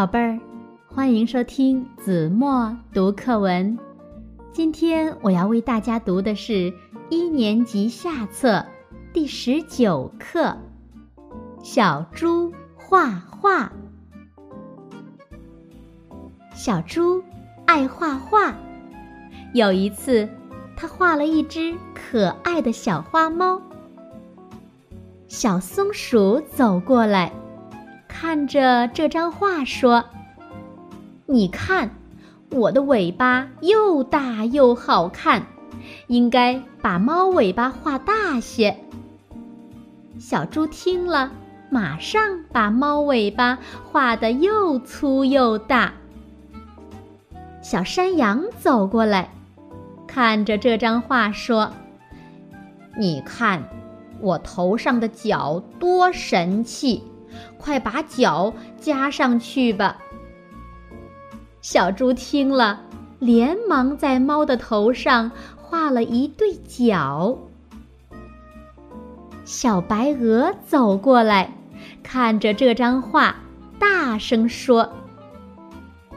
宝贝儿，欢迎收听子墨读课文。今天我要为大家读的是一年级下册第十九课《小猪画画》。小猪爱画画，有一次，他画了一只可爱的小花猫。小松鼠走过来。看着这张画说：“你看，我的尾巴又大又好看，应该把猫尾巴画大些。”小猪听了，马上把猫尾巴画得又粗又大。小山羊走过来，看着这张画说：“你看，我头上的角多神气！”快把脚加上去吧！小猪听了，连忙在猫的头上画了一对角。小白鹅走过来，看着这张画，大声说：“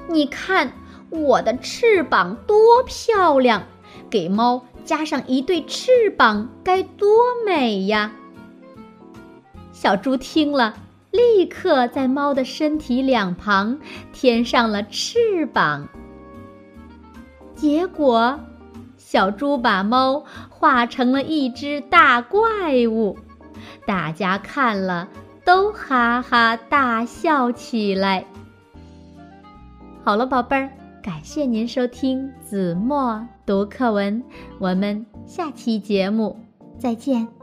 你看我的翅膀多漂亮！给猫加上一对翅膀，该多美呀！”小猪听了。立刻在猫的身体两旁添上了翅膀。结果，小猪把猫画成了一只大怪物，大家看了都哈哈大笑起来。好了，宝贝儿，感谢您收听子墨读课文，我们下期节目再见。